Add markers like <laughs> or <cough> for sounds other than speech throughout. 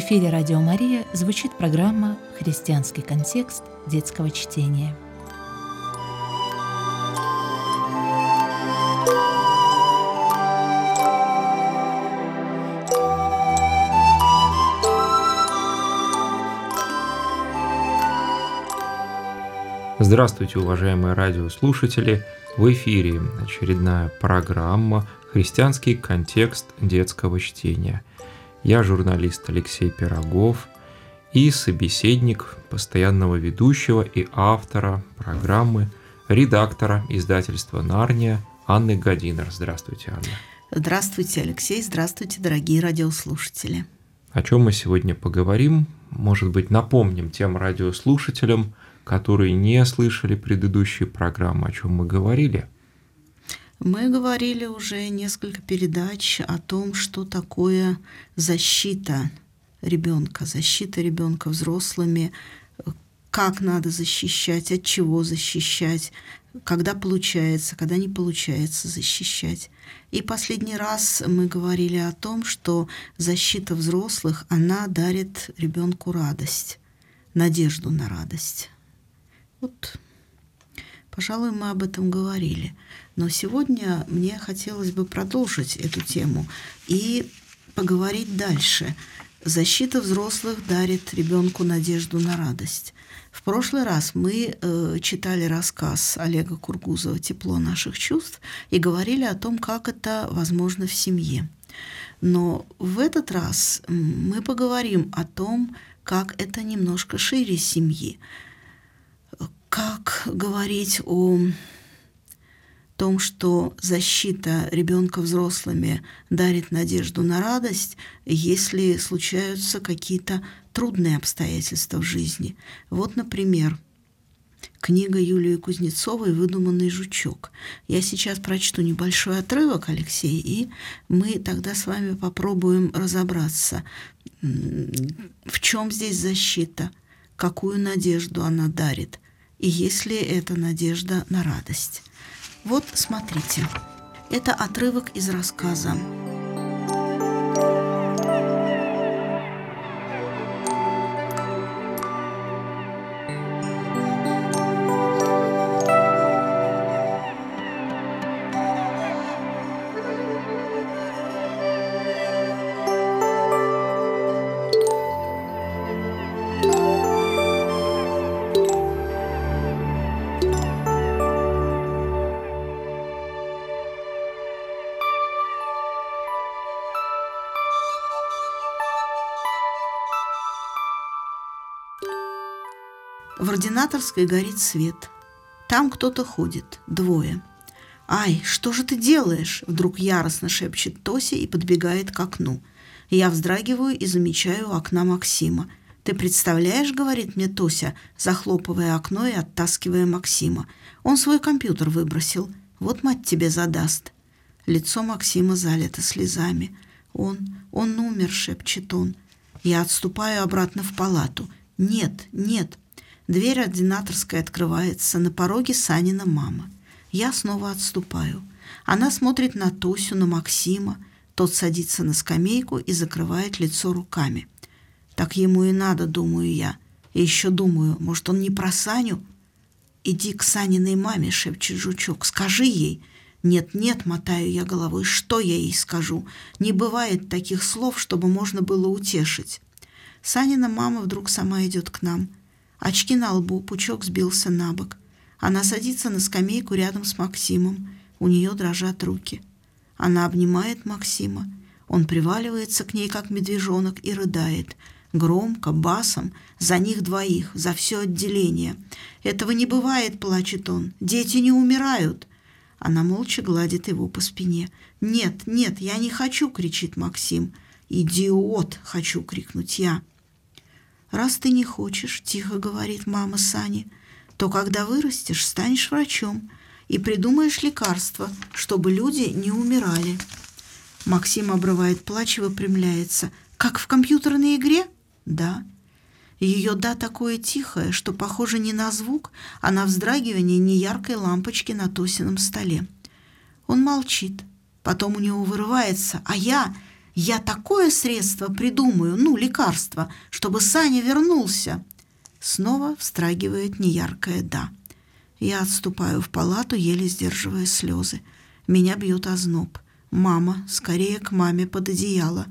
эфире «Радио Мария» звучит программа «Христианский контекст детского чтения». Здравствуйте, уважаемые радиослушатели! В эфире очередная программа «Христианский контекст детского чтения». Я журналист Алексей Пирогов и собеседник постоянного ведущего и автора программы, редактора издательства «Нарния» Анны Гадинер. Здравствуйте, Анна. Здравствуйте, Алексей. Здравствуйте, дорогие радиослушатели. О чем мы сегодня поговорим? Может быть, напомним тем радиослушателям, которые не слышали предыдущие программы, о чем мы говорили? Мы говорили уже несколько передач о том, что такое защита ребенка, защита ребенка взрослыми, как надо защищать, от чего защищать, когда получается, когда не получается защищать. И последний раз мы говорили о том, что защита взрослых, она дарит ребенку радость, надежду на радость. Вот, пожалуй, мы об этом говорили. Но сегодня мне хотелось бы продолжить эту тему и поговорить дальше. Защита взрослых дарит ребенку надежду на радость. В прошлый раз мы э, читали рассказ Олега Кургузова «Тепло наших чувств» и говорили о том, как это возможно в семье. Но в этот раз мы поговорим о том, как это немножко шире семьи как говорить о том, что защита ребенка взрослыми дарит надежду на радость, если случаются какие-то трудные обстоятельства в жизни. Вот, например, книга Юлии Кузнецовой «Выдуманный жучок». Я сейчас прочту небольшой отрывок, Алексей, и мы тогда с вами попробуем разобраться, в чем здесь защита, какую надежду она дарит – и есть ли это надежда на радость. Вот смотрите, это отрывок из рассказа В ординаторской горит свет. Там кто-то ходит, двое. «Ай, что же ты делаешь?» – вдруг яростно шепчет Тося и подбегает к окну. Я вздрагиваю и замечаю у окна Максима. «Ты представляешь?» – говорит мне Тося, захлопывая окно и оттаскивая Максима. «Он свой компьютер выбросил. Вот мать тебе задаст». Лицо Максима залито слезами. «Он, он умер», — шепчет он. Я отступаю обратно в палату. «Нет, нет, Дверь ординаторской открывается, на пороге Санина мама. Я снова отступаю. Она смотрит на Тосю, на Максима. Тот садится на скамейку и закрывает лицо руками. Так ему и надо, думаю я. И еще думаю, может, он не про Саню? «Иди к Саниной маме», — шепчет жучок, — «скажи ей». «Нет-нет», — мотаю я головой, — «что я ей скажу? Не бывает таких слов, чтобы можно было утешить». Санина мама вдруг сама идет к нам — Очки на лбу, пучок сбился на бок. Она садится на скамейку рядом с Максимом. У нее дрожат руки. Она обнимает Максима. Он приваливается к ней, как медвежонок, и рыдает. Громко, басом, за них двоих, за все отделение. «Этого не бывает», — плачет он. «Дети не умирают». Она молча гладит его по спине. «Нет, нет, я не хочу!» — кричит Максим. «Идиот!» — хочу крикнуть я. «Раз ты не хочешь, — тихо говорит мама Сани, — то когда вырастешь, станешь врачом и придумаешь лекарства, чтобы люди не умирали». Максим обрывает плач и выпрямляется. «Как в компьютерной игре?» «Да». Ее «да» такое тихое, что похоже не на звук, а на вздрагивание неяркой лампочки на Тосином столе. Он молчит. Потом у него вырывается «А я? Я такое средство придумаю, ну, лекарство, чтобы Саня вернулся. Снова встрагивает неяркое «да». Я отступаю в палату, еле сдерживая слезы. Меня бьет озноб. «Мама, скорее к маме под одеяло».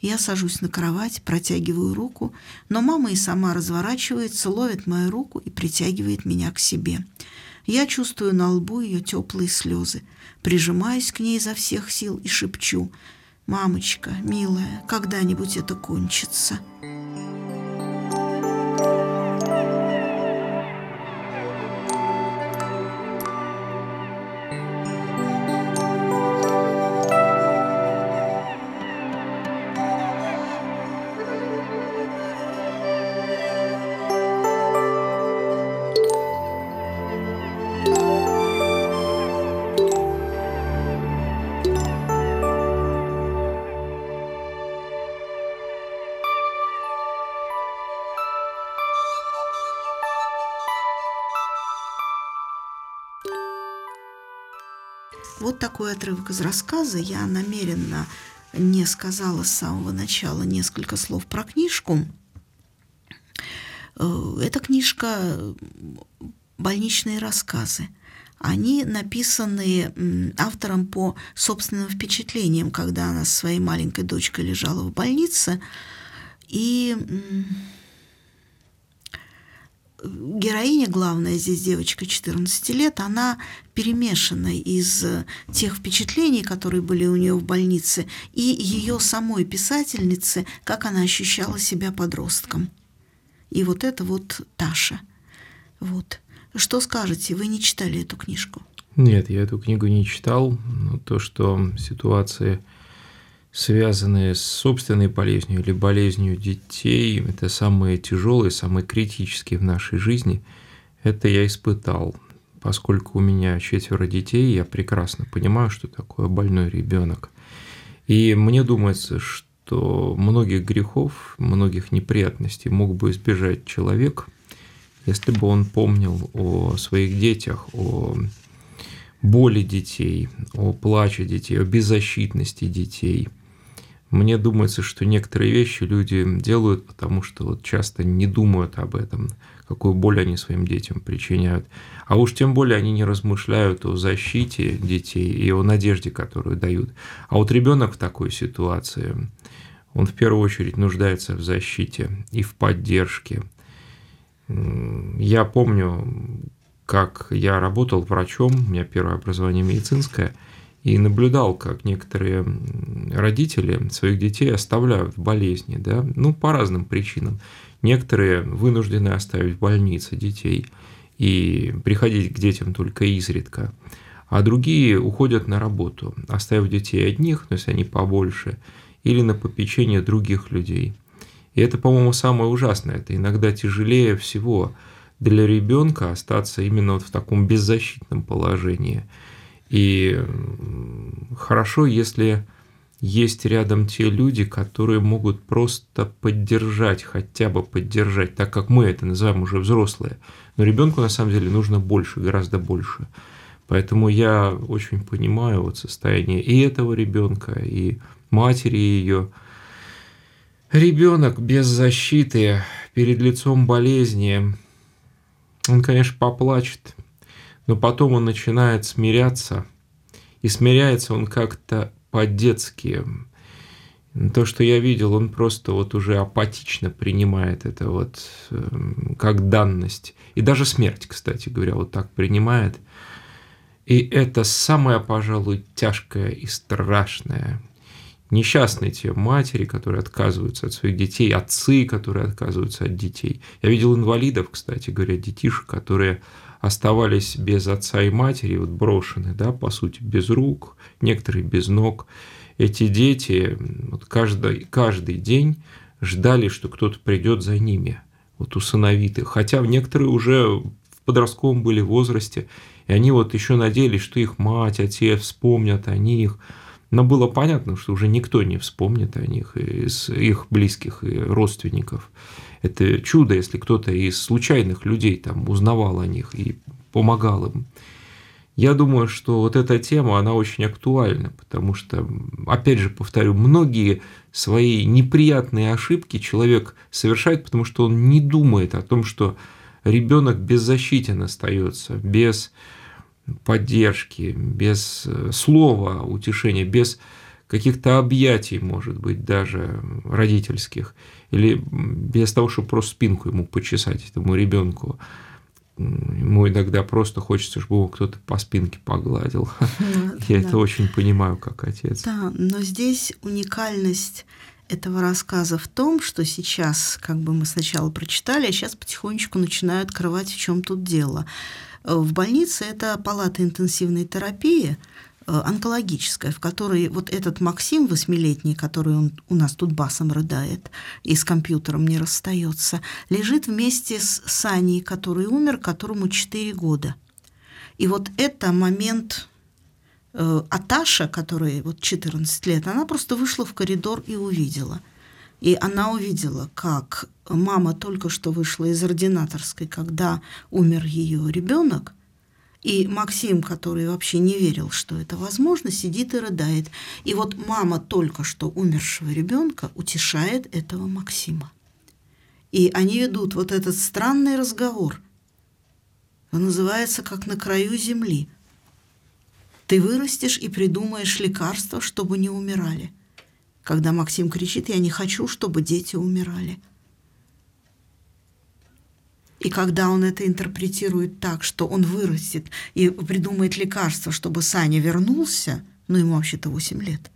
Я сажусь на кровать, протягиваю руку, но мама и сама разворачивается, ловит мою руку и притягивает меня к себе. Я чувствую на лбу ее теплые слезы, прижимаюсь к ней изо всех сил и шепчу «Мамочка, милая, когда-нибудь это кончится». Вот такой отрывок из рассказа. Я намеренно не сказала с самого начала несколько слов про книжку. Э, эта книжка «Больничные рассказы». Они написаны автором по собственным впечатлениям, когда она с своей маленькой дочкой лежала в больнице. И героиня главная здесь девочка 14 лет, она перемешана из тех впечатлений, которые были у нее в больнице, и ее самой писательницы, как она ощущала себя подростком. И вот это вот Таша. Вот. Что скажете? Вы не читали эту книжку? Нет, я эту книгу не читал. Но то, что ситуации связанные с собственной болезнью или болезнью детей, это самые тяжелые, самые критические в нашей жизни, это я испытал. Поскольку у меня четверо детей, я прекрасно понимаю, что такое больной ребенок. И мне думается, что многих грехов, многих неприятностей мог бы избежать человек, если бы он помнил о своих детях, о боли детей, о плаче детей, о беззащитности детей – мне думается, что некоторые вещи люди делают, потому что вот часто не думают об этом, какую боль они своим детям причиняют. А уж тем более они не размышляют о защите детей и о надежде, которую дают. А вот ребенок в такой ситуации, он в первую очередь нуждается в защите и в поддержке. Я помню, как я работал врачом, у меня первое образование медицинское – и наблюдал, как некоторые родители своих детей оставляют в болезни, да, ну, по разным причинам. Некоторые вынуждены оставить в больнице детей и приходить к детям только изредка, а другие уходят на работу, оставив детей одних, но если они побольше, или на попечение других людей. И это, по-моему, самое ужасное. Это иногда тяжелее всего для ребенка остаться именно вот в таком беззащитном положении – и хорошо, если есть рядом те люди, которые могут просто поддержать, хотя бы поддержать, так как мы это называем уже взрослые. Но ребенку на самом деле нужно больше, гораздо больше. Поэтому я очень понимаю вот состояние и этого ребенка, и матери ее. Ребенок без защиты перед лицом болезни, он, конечно, поплачет, но потом он начинает смиряться, и смиряется он как-то по-детски. То, что я видел, он просто вот уже апатично принимает это вот эм, как данность. И даже смерть, кстати говоря, вот так принимает. И это самое, пожалуй, тяжкое и страшное. Несчастные те матери, которые отказываются от своих детей, отцы, которые отказываются от детей. Я видел инвалидов, кстати говоря, детишек, которые оставались без отца и матери, вот брошены, да, по сути, без рук, некоторые без ног. Эти дети вот каждый, каждый день ждали, что кто-то придет за ними, вот усыновитых. Хотя некоторые уже в подростковом были возрасте, и они вот еще надеялись, что их мать, отец вспомнят о них. Но было понятно, что уже никто не вспомнит о них из их близких и родственников. Это чудо, если кто-то из случайных людей там узнавал о них и помогал им. Я думаю, что вот эта тема, она очень актуальна, потому что, опять же, повторю, многие свои неприятные ошибки человек совершает, потому что он не думает о том, что ребенок беззащитен остается, без поддержки, без э, слова утешения, без каких-то объятий, может быть, даже родительских, или без того, чтобы просто спинку ему почесать этому ребенку. Ему иногда просто хочется, чтобы его кто-то по спинке погладил. Ну, Я это очень понимаю, как отец. Да, но здесь уникальность этого рассказа в том, что сейчас, как бы мы сначала прочитали, а сейчас потихонечку начинаю открывать, в чем тут дело. В больнице это палата интенсивной терапии, Э, онкологическая, в которой вот этот Максим восьмилетний, который он у нас тут басом рыдает и с компьютером не расстается, лежит вместе с Саней, который умер, которому 4 года. И вот это момент э, Аташа, которой вот 14 лет, она просто вышла в коридор и увидела. И она увидела, как мама только что вышла из ординаторской, когда умер ее ребенок, и Максим, который вообще не верил, что это возможно, сидит и рыдает. И вот мама только что умершего ребенка утешает этого Максима. И они ведут вот этот странный разговор. Он называется «Как на краю земли». Ты вырастешь и придумаешь лекарства, чтобы не умирали. Когда Максим кричит «Я не хочу, чтобы дети умирали». И когда он это интерпретирует так, что он вырастет и придумает лекарство, чтобы Саня вернулся, ну ему вообще-то 8 лет,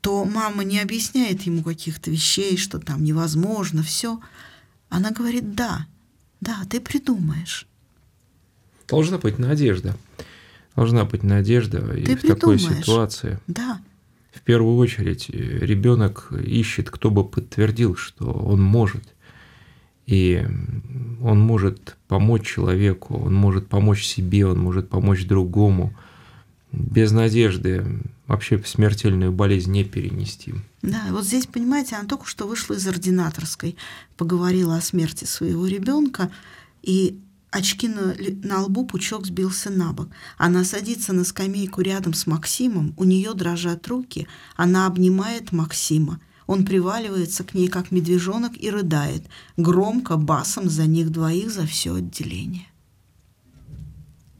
то мама не объясняет ему каких-то вещей, что там невозможно, все. Она говорит, да, да, ты придумаешь. Должна быть надежда. Должна быть надежда ты и в такой ситуации. Да. В первую очередь ребенок ищет, кто бы подтвердил, что он может – и он может помочь человеку, он может помочь себе, он может помочь другому. Без надежды вообще смертельную болезнь не перенести. Да, вот здесь, понимаете, она только что вышла из ординаторской, поговорила о смерти своего ребенка, и очки на, на лбу пучок сбился на бок. Она садится на скамейку рядом с Максимом, у нее дрожат руки, она обнимает Максима – он приваливается к ней, как медвежонок, и рыдает, громко, басом за них двоих, за все отделение.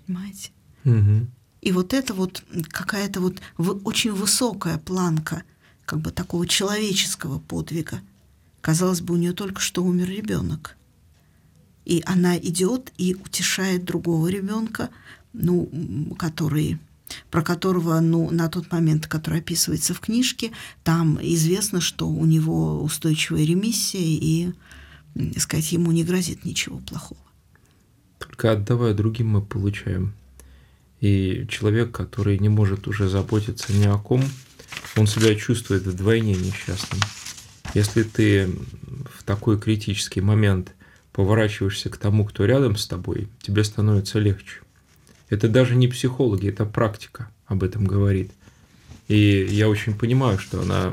Понимаете? Угу. И вот это вот какая-то вот очень высокая планка как бы такого человеческого подвига. Казалось бы, у нее только что умер ребенок. И она идет и утешает другого ребенка, ну, который про которого, ну, на тот момент, который описывается в книжке, там известно, что у него устойчивая ремиссия, и, сказать, ему не грозит ничего плохого. Только отдавая другим, мы получаем. И человек, который не может уже заботиться ни о ком, он себя чувствует вдвойне несчастным. Если ты в такой критический момент поворачиваешься к тому, кто рядом с тобой, тебе становится легче. Это даже не психологи, это практика об этом говорит. И я очень понимаю, что она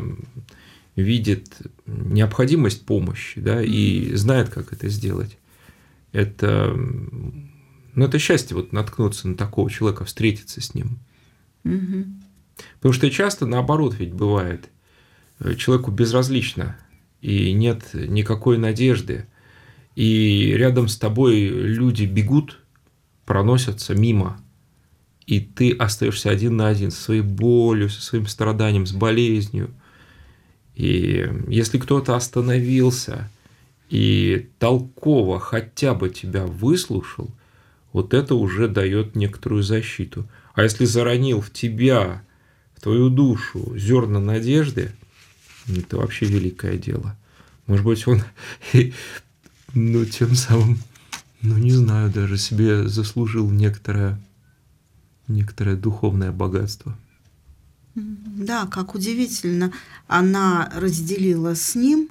видит необходимость помощи, да, и знает, как это сделать. Это, ну, это счастье вот наткнуться на такого человека, встретиться с ним. Угу. Потому что часто наоборот ведь бывает. Человеку безразлично, и нет никакой надежды. И рядом с тобой люди бегут, проносятся мимо, и ты остаешься один на один со своей болью, со своим страданием, с болезнью. И если кто-то остановился и толково хотя бы тебя выслушал, вот это уже дает некоторую защиту. А если заронил в тебя, в твою душу зерна надежды, это вообще великое дело. Может быть, он <laughs> ну, тем самым ну, не знаю, даже себе заслужил некоторое, некоторое духовное богатство. Да, как удивительно, она разделила с ним,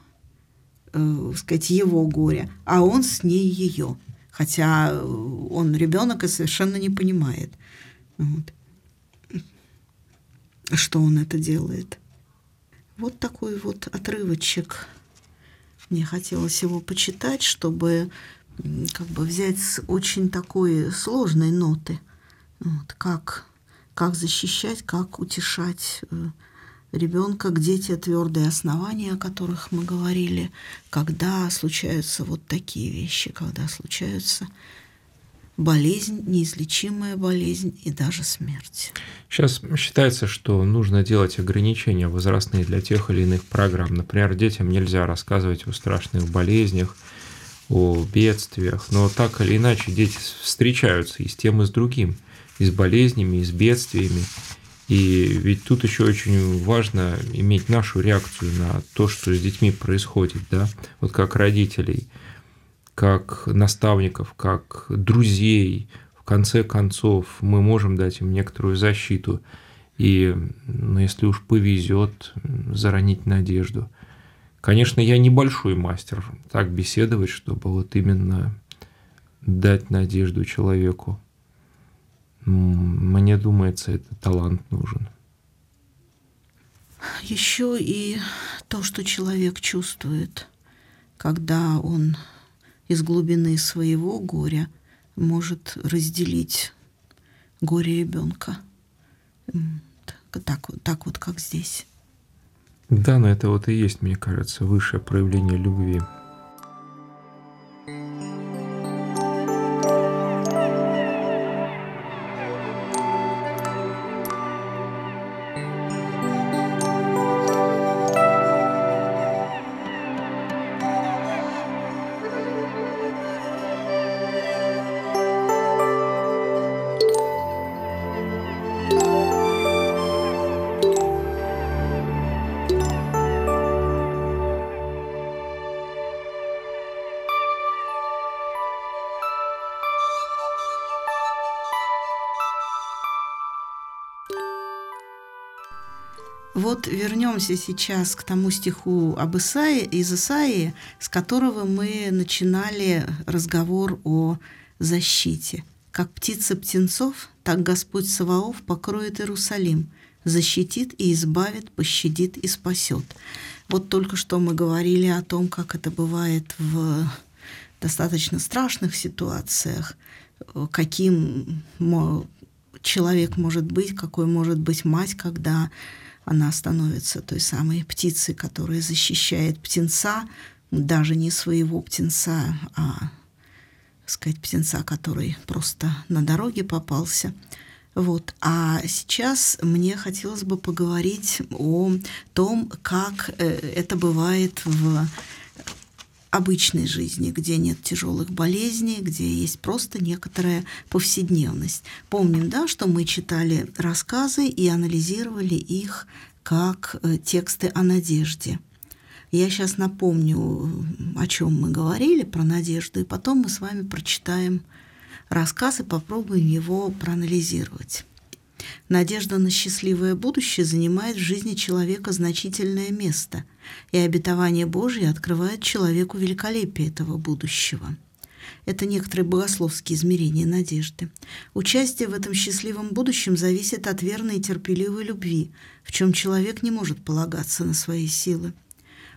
э, сказать, его горе, а он с ней ее. Хотя он ребенок и совершенно не понимает, вот, что он это делает. Вот такой вот отрывочек. Мне хотелось его почитать, чтобы как бы взять с очень такой сложной ноты. Вот, как, как защищать, как утешать э, ребенка, где те твердые основания, о которых мы говорили, когда случаются вот такие вещи, когда случаются болезнь, неизлечимая болезнь и даже смерть. Сейчас считается, что нужно делать ограничения возрастные для тех или иных программ. Например, детям нельзя рассказывать о страшных болезнях, о бедствиях, но так или иначе дети встречаются и с тем, и с другим, и с болезнями, и с бедствиями. И ведь тут еще очень важно иметь нашу реакцию на то, что с детьми происходит, да, вот как родителей, как наставников, как друзей. В конце концов, мы можем дать им некоторую защиту. И, ну, если уж повезет, заронить надежду. Конечно, я небольшой мастер так беседовать, чтобы вот именно дать надежду человеку. Мне думается, это талант нужен. Еще и то, что человек чувствует, когда он из глубины своего горя может разделить горе ребенка. Так, так вот, как здесь. Да, но это вот и есть, мне кажется, высшее проявление любви. Вернемся сейчас к тому стиху об Исаии, из Исаии, с которого мы начинали разговор о защите. «Как птица птенцов, так Господь Саваоф покроет Иерусалим, защитит и избавит, пощадит и спасет». Вот только что мы говорили о том, как это бывает в достаточно страшных ситуациях, каким человек может быть, какой может быть мать, когда она становится той самой птицей, которая защищает птенца, даже не своего птенца, а, сказать, птенца, который просто на дороге попался. Вот. А сейчас мне хотелось бы поговорить о том, как э, это бывает в обычной жизни, где нет тяжелых болезней, где есть просто некоторая повседневность. Помним, да, что мы читали рассказы и анализировали их как э, тексты о надежде. Я сейчас напомню, о чем мы говорили про надежду, и потом мы с вами прочитаем рассказ и попробуем его проанализировать. Надежда на счастливое будущее занимает в жизни человека значительное место, и обетование Божье открывает человеку великолепие этого будущего. Это некоторые богословские измерения надежды. Участие в этом счастливом будущем зависит от верной и терпеливой любви, в чем человек не может полагаться на свои силы.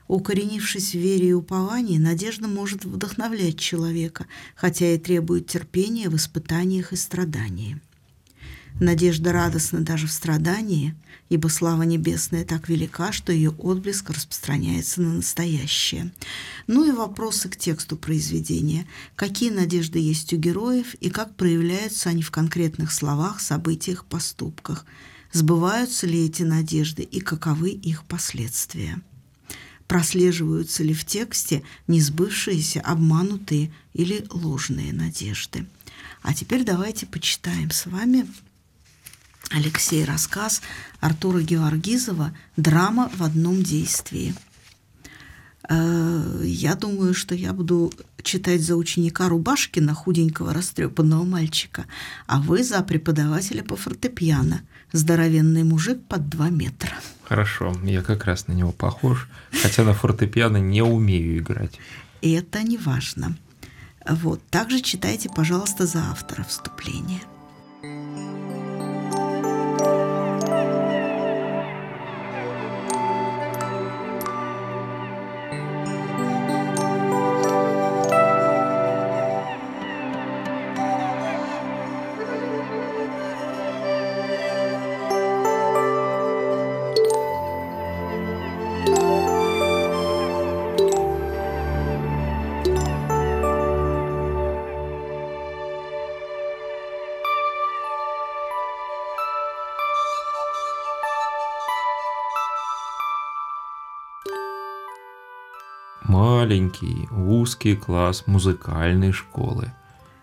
Укоренившись в вере и уповании, надежда может вдохновлять человека, хотя и требует терпения в испытаниях и страданиях. Надежда радостна даже в страдании, ибо слава небесная так велика, что ее отблеск распространяется на настоящее. Ну и вопросы к тексту произведения. Какие надежды есть у героев и как проявляются они в конкретных словах, событиях, поступках? Сбываются ли эти надежды и каковы их последствия? Прослеживаются ли в тексте несбывшиеся, обманутые или ложные надежды? А теперь давайте почитаем с вами Алексей рассказ Артура Геворгизова «Драма в одном действии». Э, я думаю, что я буду читать за ученика Рубашкина, худенького растрепанного мальчика, а вы за преподавателя по фортепиано, здоровенный мужик под два метра. Хорошо, я как раз на него похож, хотя на фортепиано не умею играть. И это не важно. Вот, также читайте, пожалуйста, за автора вступления. Маленький, узкий класс музыкальной школы.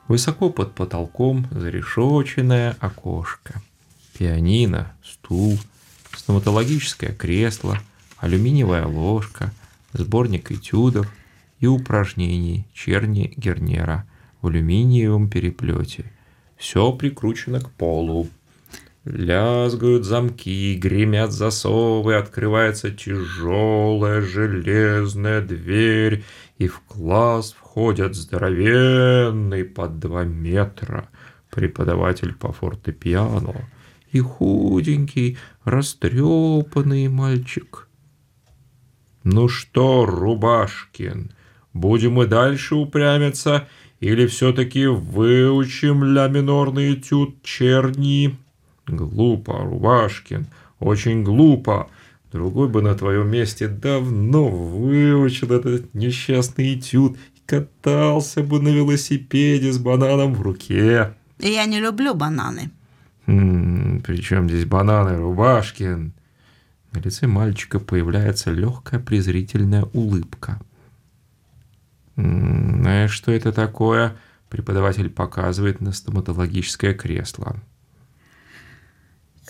Высоко под потолком зарешоченное окошко. Пианино, стул, стоматологическое кресло, алюминиевая ложка, сборник этюдов и упражнений Черни Гернера в алюминиевом переплете. Все прикручено к полу. Лязгают замки, гремят засовы, открывается тяжелая железная дверь, и в класс входят здоровенный под два метра преподаватель по фортепиано и худенький, растрепанный мальчик. «Ну что, Рубашкин, будем и дальше упрямиться, или все-таки выучим ля минорный этюд черни?» Глупо, Рубашкин, очень глупо. Другой бы на твоем месте давно выучил этот несчастный этюд и катался бы на велосипеде с бананом в руке. Я не люблю бананы. Хм, причем здесь бананы, Рубашкин? На лице мальчика появляется легкая презрительная улыбка. Знаешь, что это такое? Преподаватель показывает на стоматологическое кресло.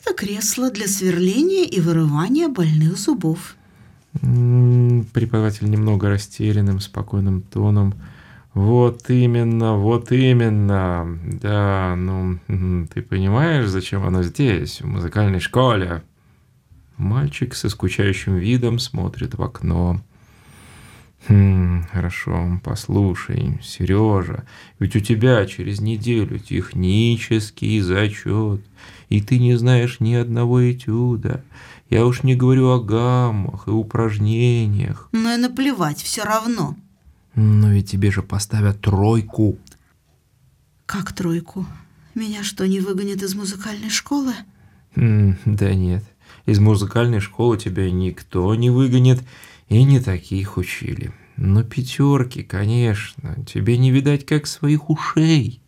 Это кресло для сверления и вырывания больных зубов. Преподаватель немного растерянным, спокойным тоном. Вот именно, вот именно. Да, ну, ты понимаешь, зачем оно здесь, в музыкальной школе? Мальчик со скучающим видом смотрит в окно. Хм, хорошо, послушай, Сережа, ведь у тебя через неделю технический зачет, и ты не знаешь ни одного этюда. Я уж не говорю о гаммах и упражнениях. Ну и наплевать, все равно. Но ведь тебе же поставят тройку. Как тройку? Меня что, не выгонят из музыкальной школы? Да нет, из музыкальной школы тебя никто не выгонит, и не таких учили. Но пятерки, конечно, тебе не видать как своих ушей.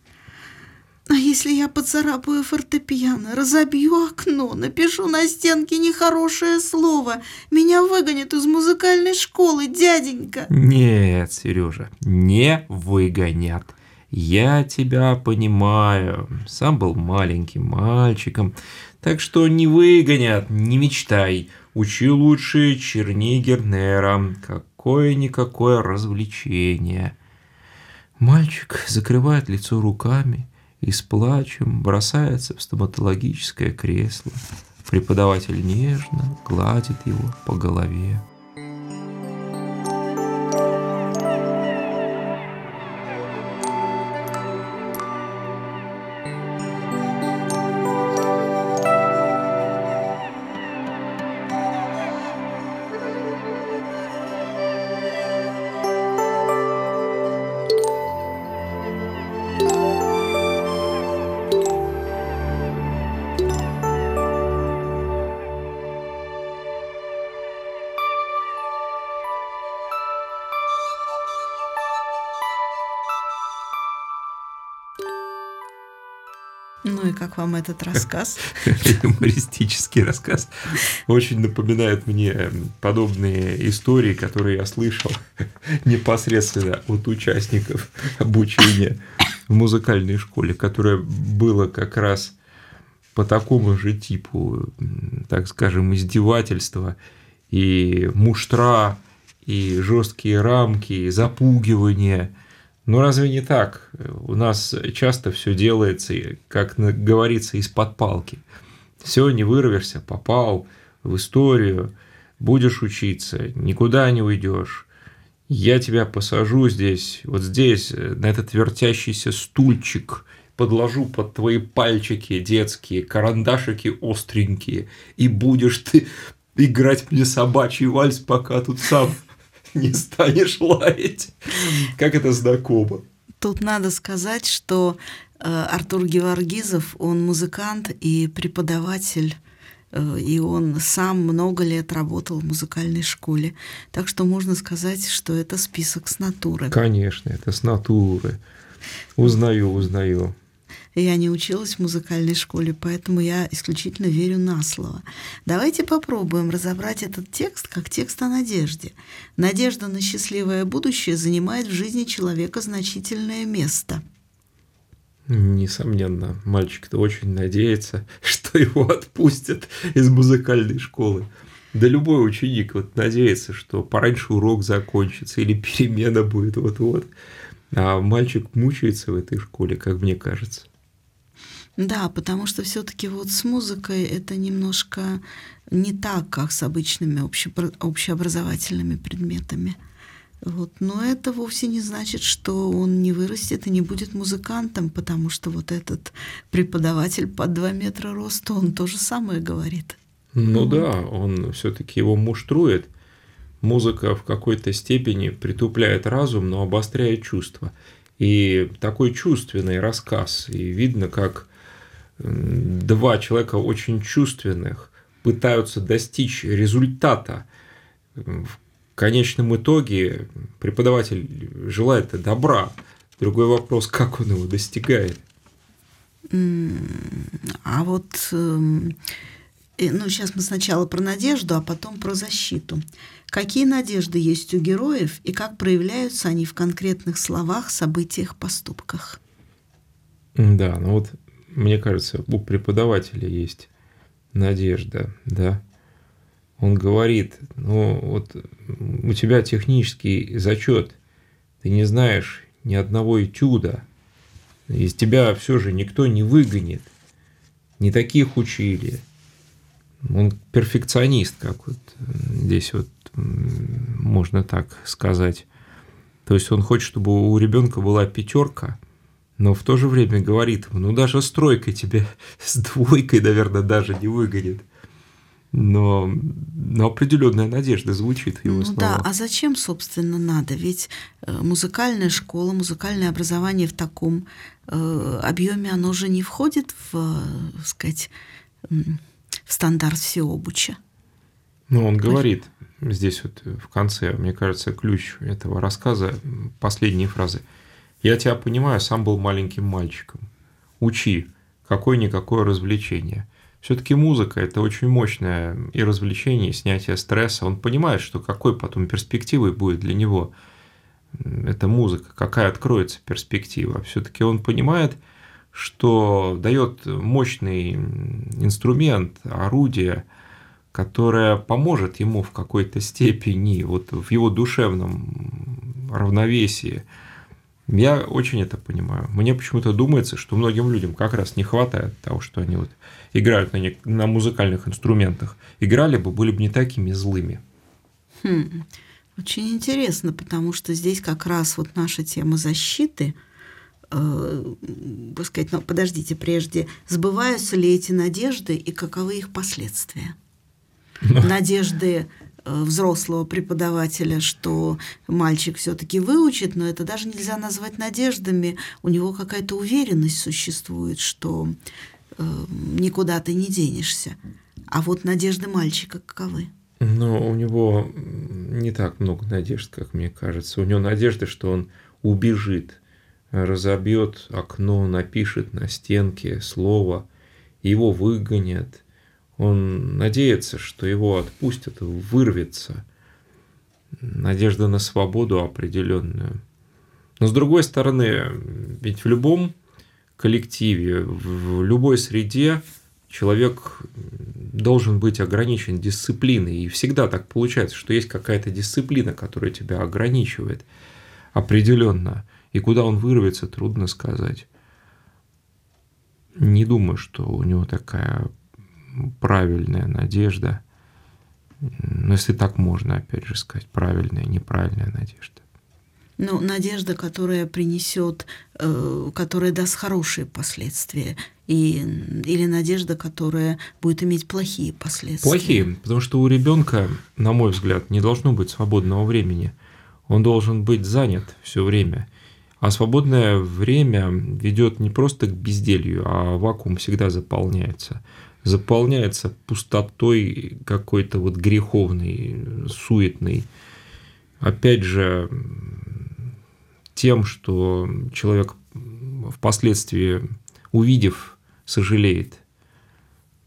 А если я поцарапаю фортепиано, разобью окно, напишу на стенке нехорошее слово, меня выгонят из музыкальной школы, дяденька? Нет, Сережа, не выгонят. Я тебя понимаю. Сам был маленьким мальчиком. Так что не выгонят, не мечтай. Учи лучше черни Гернера. Какое-никакое развлечение. Мальчик закрывает лицо руками и с плачем бросается в стоматологическое кресло. Преподаватель нежно гладит его по голове. Вам этот рассказ? <laughs> Юмористический рассказ. Очень напоминает мне подобные истории, которые я слышал <laughs> непосредственно от участников обучения в музыкальной школе, которое было как раз по такому же типу, так скажем, издевательства и муштра, и жесткие рамки, и запугивания – ну разве не так? У нас часто все делается, как говорится, из-под палки. Все, не вырвешься, попал в историю, будешь учиться, никуда не уйдешь. Я тебя посажу здесь, вот здесь, на этот вертящийся стульчик, подложу под твои пальчики детские, карандашики остренькие, и будешь ты играть мне собачий вальс, пока тут сам <laughs> не станешь лаять. Как это знакомо. Тут надо сказать, что э, Артур Геворгизов, он музыкант и преподаватель э, и он сам много лет работал в музыкальной школе. Так что можно сказать, что это список с натуры. Конечно, это с натуры. Узнаю, узнаю. Я не училась в музыкальной школе, поэтому я исключительно верю на слово. Давайте попробуем разобрать этот текст как текст о надежде. Надежда на счастливое будущее занимает в жизни человека значительное место. Несомненно, мальчик-то очень надеется, <laughs> что его отпустят из музыкальной школы. Да любой ученик вот надеется, что пораньше урок закончится или перемена будет вот-вот. А мальчик мучается в этой школе, как мне кажется. Да, потому что все-таки вот с музыкой это немножко не так, как с обычными общеобразовательными предметами. Вот. Но это вовсе не значит, что он не вырастет и не будет музыкантом, потому что вот этот преподаватель под 2 метра роста, он то же самое говорит. Ну вот. да, он все-таки его муштрует. Музыка в какой-то степени притупляет разум, но обостряет чувства. И такой чувственный рассказ. И видно, как два человека очень чувственных пытаются достичь результата. В конечном итоге преподаватель желает добра. Другой вопрос, как он его достигает. А вот эм, ну, сейчас мы сначала про надежду, а потом про защиту. Какие надежды есть у героев и как проявляются они в конкретных словах, событиях, поступках? Да, ну вот мне кажется, у преподавателя есть надежда, да. Он говорит, ну вот у тебя технический зачет, ты не знаешь ни одного этюда, из тебя все же никто не выгонит, не таких учили, он перфекционист, как вот здесь вот можно так сказать. То есть он хочет, чтобы у ребенка была пятерка, но в то же время говорит ему, ну даже с тройкой тебе, <laughs> с двойкой, наверное, даже не выгонит. Но, но определенная надежда звучит в его ну, словах. Да, а зачем, собственно, надо? Ведь э, музыкальная школа, музыкальное образование в таком э, объеме, оно же не входит в, э, сказать, в стандарт всеобуча. Ну, он говорит здесь вот в конце, мне кажется, ключ этого рассказа, последние фразы. «Я тебя понимаю, сам был маленьким мальчиком. Учи, какое-никакое развлечение». Все-таки музыка – это очень мощное и развлечение, и снятие стресса. Он понимает, что какой потом перспективой будет для него эта музыка, какая откроется перспектива. Все-таки он понимает, что дает мощный инструмент, орудие, которое поможет ему в какой-то степени, вот в его душевном равновесии. Я очень это понимаю. Мне почему-то думается, что многим людям как раз не хватает того, что они вот играют на, не, на музыкальных инструментах. Играли бы, были бы не такими злыми. Хм. Очень интересно, потому что здесь как раз вот наша тема защиты – э, сказать, но подождите, прежде, сбываются ли эти надежды и каковы их последствия? <laughs> Надежды взрослого преподавателя, что мальчик все-таки выучит, но это даже нельзя назвать надеждами. У него какая-то уверенность существует, что э, никуда ты не денешься. А вот надежды мальчика каковы? Но у него не так много надежд, как мне кажется. У него надежда, что он убежит разобьет окно, напишет на стенке слово, его выгонят. Он надеется, что его отпустят, вырвется. Надежда на свободу определенную. Но с другой стороны, ведь в любом коллективе, в любой среде человек должен быть ограничен дисциплиной. И всегда так получается, что есть какая-то дисциплина, которая тебя ограничивает определенно. И куда он вырвется, трудно сказать. Не думаю, что у него такая правильная надежда. Но если так можно, опять же сказать, правильная, неправильная надежда. Ну, надежда, которая принесет, э, которая даст хорошие последствия, и, или надежда, которая будет иметь плохие последствия. Плохие, потому что у ребенка, на мой взгляд, не должно быть свободного времени. Он должен быть занят все время. А свободное время ведет не просто к безделью, а вакуум всегда заполняется. Заполняется пустотой какой-то вот греховной, суетной. Опять же, тем, что человек впоследствии увидев, сожалеет.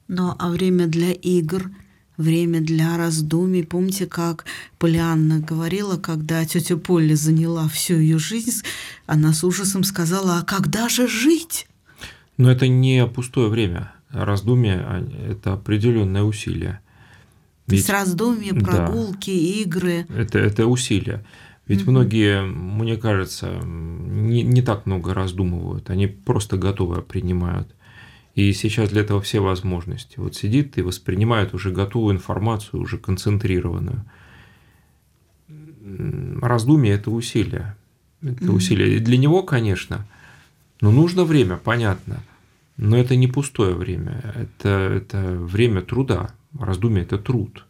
Ну, а время для игр, время для раздумий. Помните, как Полианна говорила, когда тетя Полли заняла всю ее жизнь, она с ужасом сказала, а когда же жить? Но это не пустое время. Раздумие а, – это определенное усилие. Ведь, раздумья, прогулки, да, игры. Это, это усилия. Ведь угу. многие, мне кажется, не, не так много раздумывают, они просто готовы принимают. И сейчас для этого все возможности. Вот сидит и воспринимает уже готовую информацию, уже концентрированную. Раздумие – это усилие. Это mm усилие. И для него, конечно, но нужно время, понятно. Но это не пустое время. Это, это время труда. Раздумие – это труд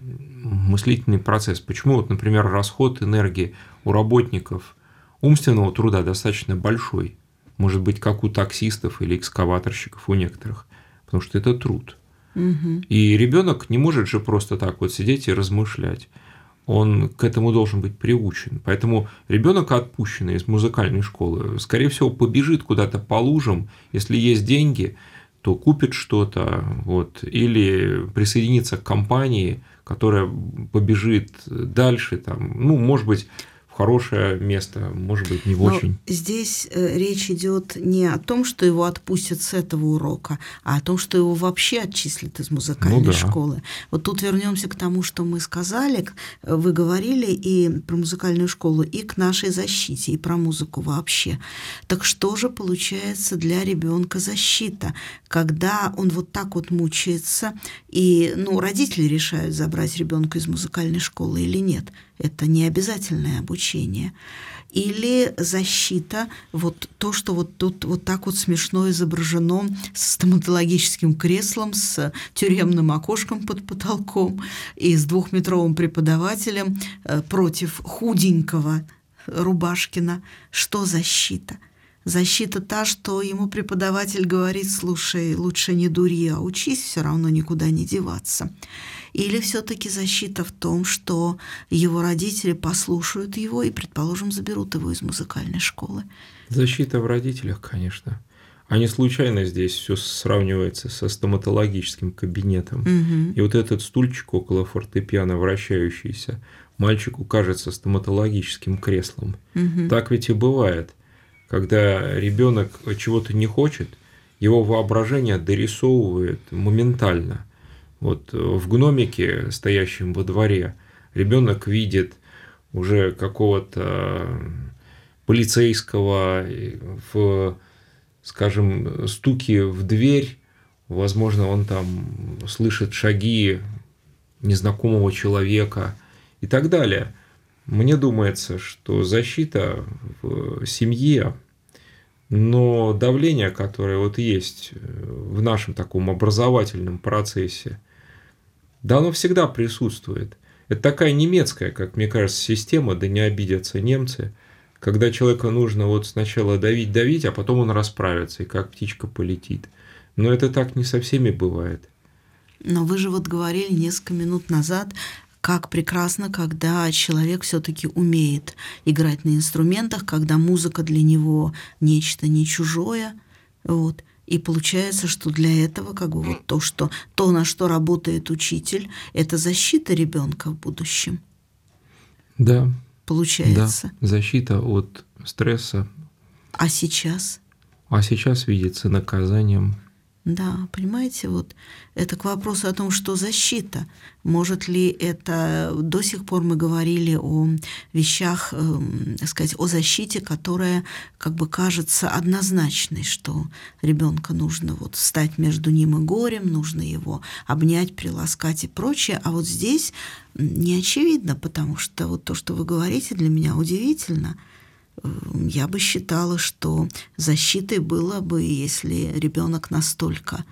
мыслительный процесс. Почему, вот, например, расход энергии у работников умственного труда достаточно большой, может быть, как у таксистов или экскаваторщиков у некоторых, потому что это труд. Угу. И ребенок не может же просто так вот сидеть и размышлять. Он к этому должен быть приучен. Поэтому ребенок, отпущенный из музыкальной школы, скорее всего, побежит куда-то по лужам, если есть деньги, то купит что-то, вот, или присоединится к компании, которая побежит дальше, там, ну, может быть, хорошее место, может быть, не в Но очень. Здесь э, речь идет не о том, что его отпустят с этого урока, а о том, что его вообще отчислят из музыкальной ну, да. школы. Вот тут вернемся к тому, что мы сказали. Вы говорили и про музыкальную школу, и к нашей защите, и про музыку вообще. Так что же получается для ребенка защита, когда он вот так вот мучается, и ну, родители решают забрать ребенка из музыкальной школы или нет? Это не обязательное обучение. Или защита, вот то, что вот тут вот так вот смешно изображено с стоматологическим креслом, с тюремным окошком под потолком и с двухметровым преподавателем э, против худенького Рубашкина. Что защита? Защита та, что ему преподаватель говорит, слушай, лучше не дури, а учись, все равно никуда не деваться. Или все-таки защита в том, что его родители послушают его и, предположим, заберут его из музыкальной школы? Защита в родителях, конечно. А не случайно здесь все сравнивается со стоматологическим кабинетом. Угу. И вот этот стульчик около фортепиано вращающийся, мальчику кажется стоматологическим креслом. Угу. Так ведь и бывает, когда ребенок чего-то не хочет, его воображение дорисовывает моментально. Вот э, в гномике, стоящем во дворе, ребенок видит уже какого-то полицейского в, скажем, стуки в дверь, возможно, он там слышит шаги незнакомого человека и так далее. Мне думается, что защита в семье, но давление, которое вот есть в нашем таком образовательном процессе, да оно всегда присутствует. Это такая немецкая, как мне кажется, система, да не обидятся немцы, когда человека нужно вот сначала давить-давить, а потом он расправится, и как птичка полетит. Но это так не со всеми бывает. Но вы же вот говорили несколько минут назад, как прекрасно, когда человек все-таки умеет играть на инструментах, когда музыка для него нечто не чужое. Вот. И получается, что для этого как бы вот то, что то, на что работает учитель, это защита ребенка в будущем. Да. Получается. Да. Защита от стресса. А сейчас? А сейчас видится наказанием да, понимаете, вот это к вопросу о том, что защита. Может ли это... До сих пор мы говорили о вещах, э, сказать, о защите, которая как бы кажется однозначной, что ребенка нужно вот встать между ним и горем, нужно его обнять, приласкать и прочее. А вот здесь не очевидно, потому что вот то, что вы говорите, для меня удивительно – я бы считала, что защитой было бы, если ребенок настолько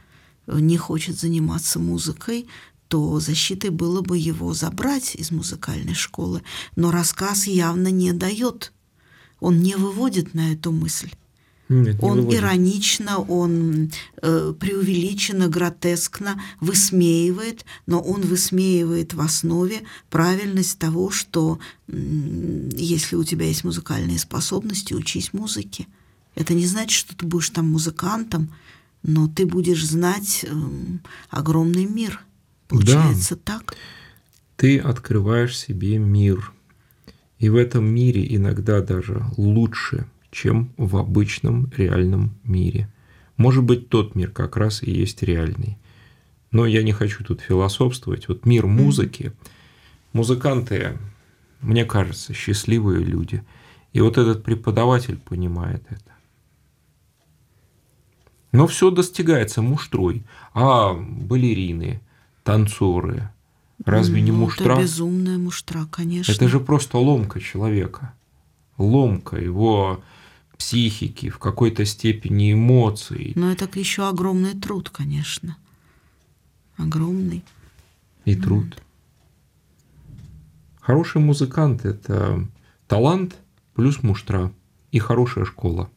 не хочет заниматься музыкой, то защитой было бы его забрать из музыкальной школы. Но рассказ явно не дает, он не выводит на эту мысль. Нет, он выводит. иронично, он э, преувеличенно, гротескно высмеивает, но он высмеивает в основе правильность того, что э, если у тебя есть музыкальные способности, учись музыке. Это не значит, что ты будешь там музыкантом, но ты будешь знать э, огромный мир. Получается да. так? Ты открываешь себе мир. И в этом мире иногда даже лучше, чем в обычном реальном мире. Может быть, тот мир как раз и есть реальный. Но я не хочу тут философствовать. Вот мир музыки, музыканты, мне кажется, счастливые люди. И вот этот преподаватель понимает это. Но все достигается муштрой. А балерины, танцоры, разве ну, не муштра? Это безумная муштра, конечно. Это же просто ломка человека. Ломка его психики, в какой-то степени эмоций. Но это еще огромный труд, конечно огромный. И труд. Вот. Хороший музыкант – это талант плюс муштра и хорошая школа.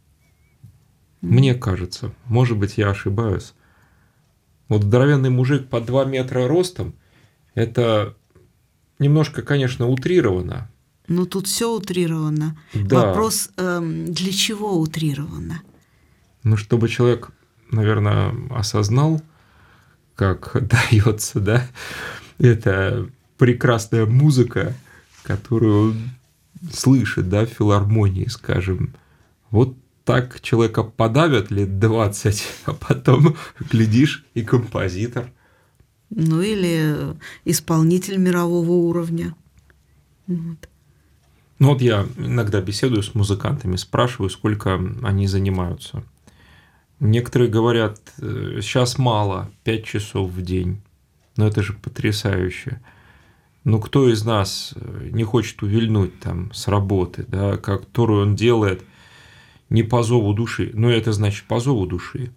Мне кажется, может быть, я ошибаюсь. Вот здоровенный мужик по 2 метра ростом – это немножко, конечно, утрировано. Но тут все утрировано. Да. Вопрос, эм, для чего утрировано? Ну, чтобы человек, наверное, осознал – как <laughs> дается, да, это прекрасная музыка, которую он слышит, да, в филармонии, скажем. Вот так человека подавят лет 20, <laughs> а потом, глядишь, и композитор. Ну или исполнитель мирового уровня. Вот. Ну вот я иногда беседую с музыкантами, спрашиваю, сколько они занимаются – Некоторые говорят, э, сейчас мало, 5 часов в день. Но это же потрясающе. Ну, кто из нас э, не хочет увильнуть там с работы, да, которую он делает не по зову души, но это значит по зову души.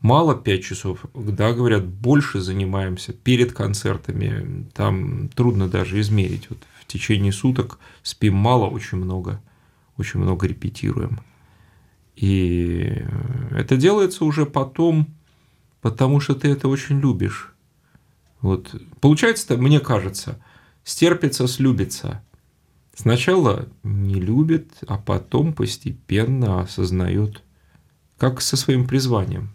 Мало 5 часов, да, говорят, больше занимаемся перед концертами, там трудно даже измерить. Вот течение суток спим мало, очень много, очень много репетируем. И это делается уже потом, потому что ты это очень любишь. Вот. Получается, мне кажется, стерпится, слюбится. Сначала не любит, а потом постепенно осознает, как со своим призванием.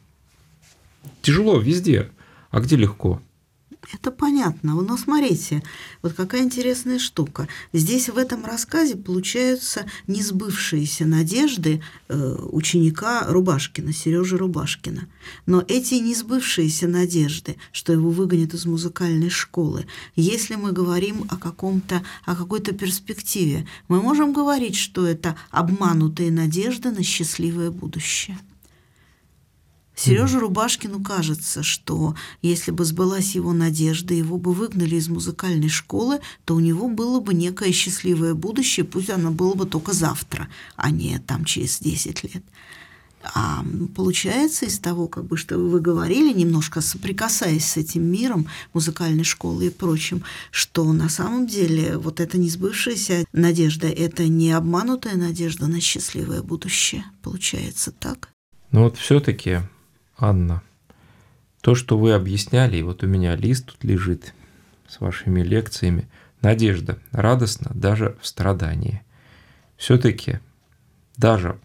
Тяжело везде, а где легко – это понятно. Но смотрите, вот какая интересная штука. Здесь в этом рассказе получаются несбывшиеся надежды э, ученика Рубашкина, Сережи Рубашкина. Но эти несбывшиеся надежды, что его выгонят из музыкальной школы, если мы говорим о каком-то, о какой-то перспективе, мы можем говорить, что это обманутые надежды на счастливое будущее. Сереже Рубашкину кажется, что если бы сбылась его надежда, его бы выгнали из музыкальной школы, то у него было бы некое счастливое будущее, пусть оно было бы только завтра, а не там через 10 лет. А получается из того, как бы, что вы говорили, немножко соприкасаясь с этим миром музыкальной школы и прочим, что на самом деле вот эта несбывшаяся надежда, это не обманутая надежда на счастливое будущее. Получается так? Ну вот все-таки Анна, то, что вы объясняли, и вот у меня лист тут лежит с вашими лекциями, надежда радостна даже в страдании. Все-таки даже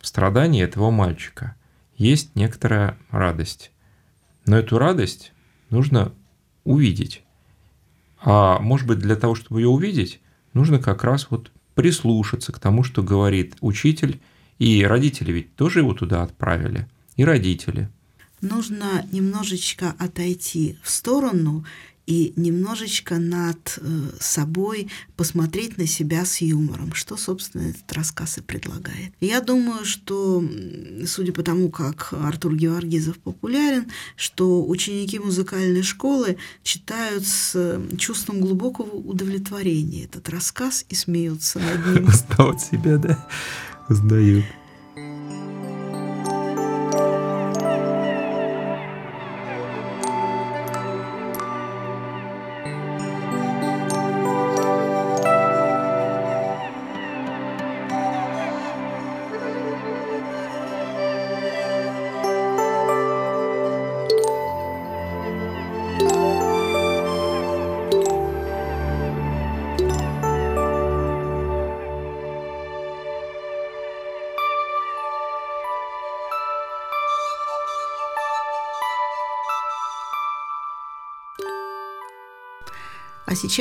в страдании этого мальчика есть некоторая радость. Но эту радость нужно увидеть. А может быть для того, чтобы ее увидеть, нужно как раз вот прислушаться к тому, что говорит учитель, и родители ведь тоже его туда отправили – и родители. Нужно немножечко отойти в сторону и немножечко над э, собой посмотреть на себя с юмором, что, собственно, этот рассказ и предлагает. Я думаю, что, судя по тому, как Артур Георгизов популярен, что ученики музыкальной школы читают с чувством глубокого удовлетворения этот рассказ и смеются над ним. <laughs> Узнавать себя, да? Узнают.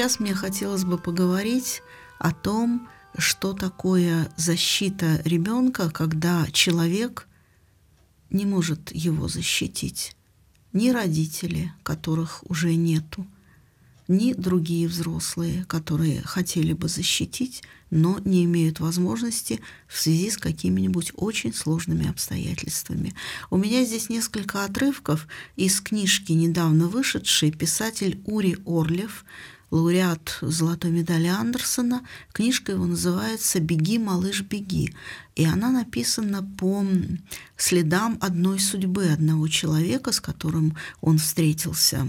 Сейчас мне хотелось бы поговорить о том, что такое защита ребенка, когда человек не может его защитить. Ни родители, которых уже нету, ни другие взрослые, которые хотели бы защитить, но не имеют возможности в связи с какими-нибудь очень сложными обстоятельствами. У меня здесь несколько отрывков из книжки, недавно вышедшей, писатель Ури Орлев, лауреат золотой медали Андерсона. Книжка его называется «Беги, малыш, беги». И она написана по следам одной судьбы одного человека, с которым он встретился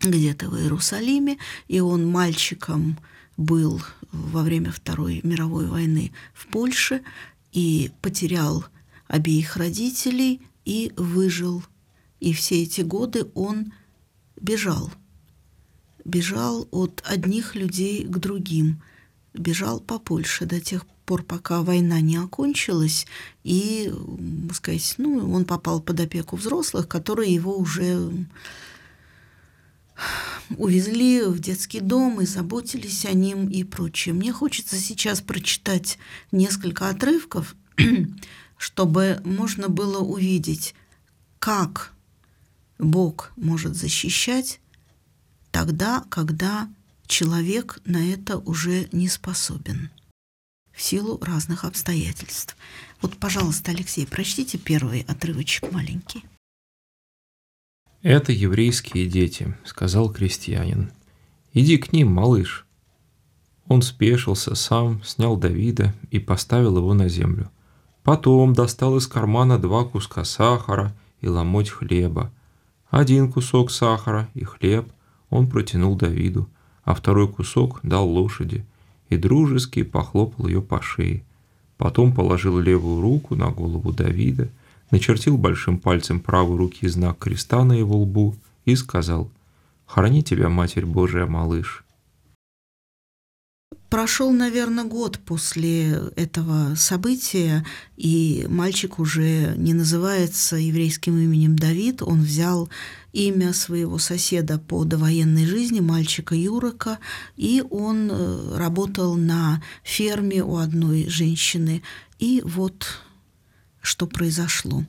где-то в Иерусалиме, и он мальчиком был во время Второй мировой войны в Польше и потерял обеих родителей и выжил. И все эти годы он бежал. Бежал от одних людей к другим. Бежал по Польше до тех пор, пока война не окончилась, и, сказать, ну, он попал под опеку взрослых, которые его уже увезли в детский дом и заботились о ним и прочее. Мне хочется сейчас прочитать несколько отрывков, <clears throat> чтобы можно было увидеть, как Бог может защищать тогда, когда человек на это уже не способен в силу разных обстоятельств. Вот, пожалуйста, Алексей, прочтите первый отрывочек маленький. «Это еврейские дети», — сказал крестьянин. «Иди к ним, малыш». Он спешился сам, снял Давида и поставил его на землю. Потом достал из кармана два куска сахара и ломоть хлеба. Один кусок сахара и хлеб он протянул Давиду, а второй кусок дал лошади и дружески похлопал ее по шее. Потом положил левую руку на голову Давида начертил большим пальцем правой руки знак креста на его лбу и сказал «Храни тебя, Матерь Божия, малыш». Прошел, наверное, год после этого события, и мальчик уже не называется еврейским именем Давид. Он взял имя своего соседа по довоенной жизни, мальчика Юрока, и он э, работал на ферме у одной женщины. И вот что произошло.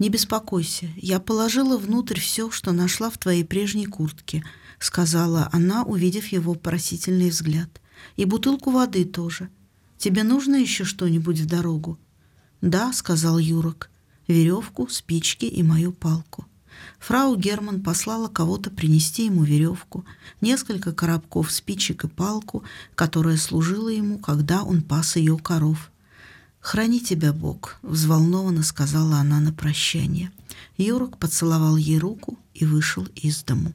«Не беспокойся, я положила внутрь все, что нашла в твоей прежней куртке», — сказала она, увидев его просительный взгляд. «И бутылку воды тоже. Тебе нужно еще что-нибудь в дорогу?» «Да», — сказал Юрок, — «веревку, спички и мою палку». Фрау Герман послала кого-то принести ему веревку, несколько коробков спичек и палку, которая служила ему, когда он пас ее коров. «Храни тебя Бог», — взволнованно сказала она на прощание. Юрок поцеловал ей руку и вышел из дому.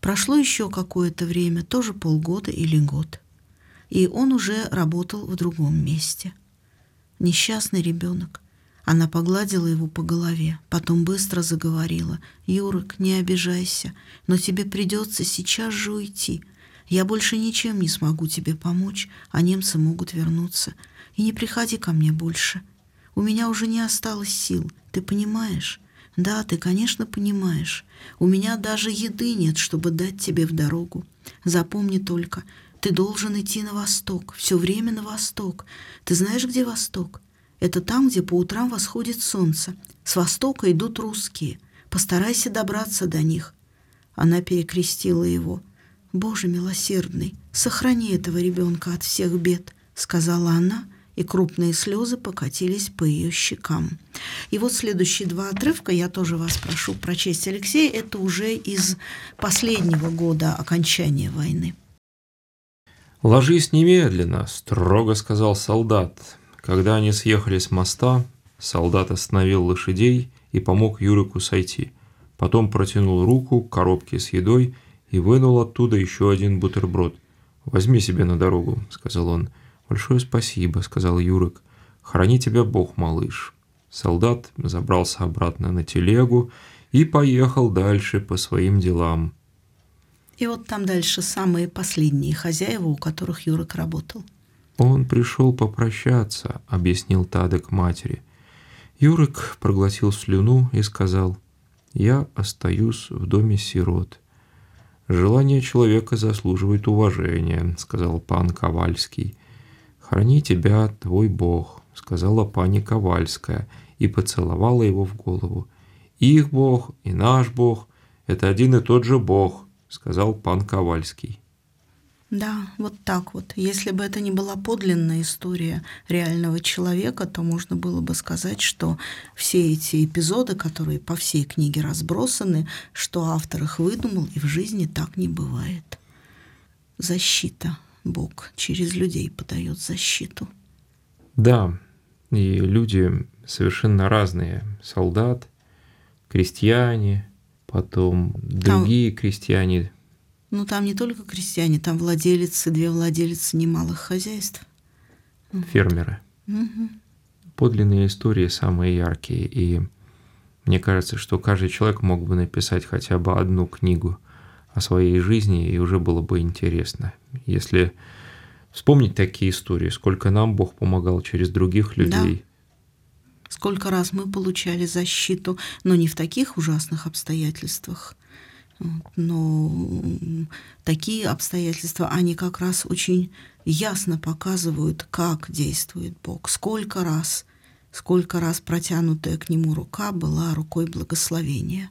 Прошло еще какое-то время, тоже полгода или год, и он уже работал в другом месте. Несчастный ребенок. Она погладила его по голове, потом быстро заговорила. «Юрок, не обижайся, но тебе придется сейчас же уйти. Я больше ничем не смогу тебе помочь, а немцы могут вернуться и не приходи ко мне больше. У меня уже не осталось сил, ты понимаешь? Да, ты, конечно, понимаешь. У меня даже еды нет, чтобы дать тебе в дорогу. Запомни только, ты должен идти на восток, все время на восток. Ты знаешь, где восток? Это там, где по утрам восходит солнце. С востока идут русские. Постарайся добраться до них. Она перекрестила его. «Боже милосердный, сохрани этого ребенка от всех бед», — сказала она и крупные слезы покатились по ее щекам. И вот следующие два отрывка я тоже вас прошу прочесть, Алексей, это уже из последнего года окончания войны. «Ложись немедленно», — строго сказал солдат. Когда они съехали с моста, солдат остановил лошадей и помог Юрику сойти. Потом протянул руку к коробке с едой и вынул оттуда еще один бутерброд. «Возьми себе на дорогу», — сказал он. «Большое спасибо», — сказал Юрик. «Храни тебя Бог, малыш». Солдат забрался обратно на телегу и поехал дальше по своим делам. И вот там дальше самые последние хозяева, у которых Юрик работал. «Он пришел попрощаться», — объяснил Тадек матери. Юрик проглотил слюну и сказал, «Я остаюсь в доме сирот. «Желание человека заслуживает уважения», — сказал пан Ковальский. «Храни тебя твой Бог», — сказала пани Ковальская и поцеловала его в голову. «Их Бог и наш Бог — это один и тот же Бог», — сказал пан Ковальский. Да, вот так вот. Если бы это не была подлинная история реального человека, то можно было бы сказать, что все эти эпизоды, которые по всей книге разбросаны, что автор их выдумал, и в жизни так не бывает. Защита. Бог через людей подает защиту. Да, и люди совершенно разные. Солдат, крестьяне, потом другие Там... крестьяне, ну, там не только крестьяне, там владелицы, две владелицы немалых хозяйств. Фермеры. Угу. Подлинные истории самые яркие. И мне кажется, что каждый человек мог бы написать хотя бы одну книгу о своей жизни, и уже было бы интересно. Если вспомнить такие истории, сколько нам Бог помогал через других людей. Сколько раз мы получали защиту, но не в таких ужасных обстоятельствах, но такие обстоятельства, они как раз очень ясно показывают, как действует Бог. Сколько раз, сколько раз протянутая к Нему рука была рукой благословения,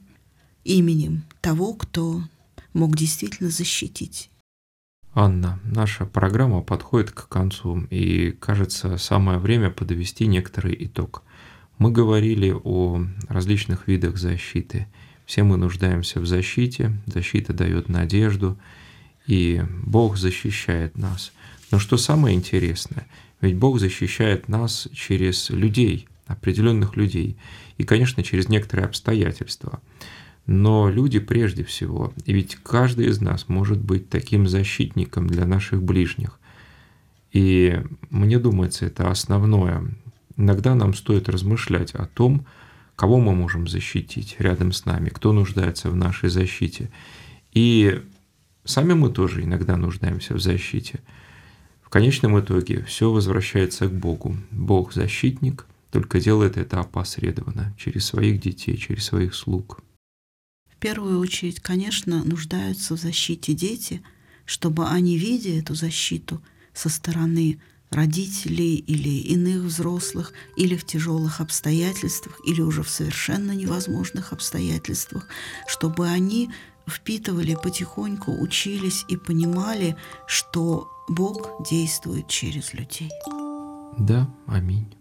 именем того, кто мог действительно защитить. Анна, наша программа подходит к концу, и, кажется, самое время подвести некоторый итог. Мы говорили о различных видах защиты – все мы нуждаемся в защите, защита дает надежду, и Бог защищает нас. Но что самое интересное, ведь Бог защищает нас через людей, определенных людей, и, конечно, через некоторые обстоятельства. Но люди прежде всего, и ведь каждый из нас может быть таким защитником для наших ближних. И мне думается, это основное. Иногда нам стоит размышлять о том, кого мы можем защитить рядом с нами, кто нуждается в нашей защите. И сами мы тоже иногда нуждаемся в защите. В конечном итоге все возвращается к Богу. Бог защитник, только делает это опосредованно, через своих детей, через своих слуг. В первую очередь, конечно, нуждаются в защите дети, чтобы они, видя эту защиту со стороны родителей или иных взрослых, или в тяжелых обстоятельствах, или уже в совершенно невозможных обстоятельствах, чтобы они впитывали потихоньку, учились и понимали, что Бог действует через людей. Да, аминь.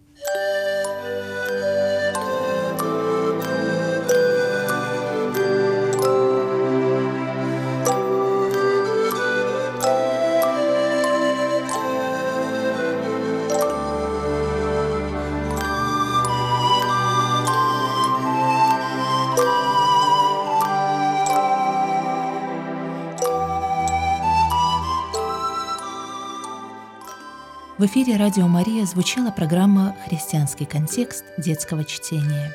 В эфире «Радио Мария» звучала программа «Христианский контекст детского чтения».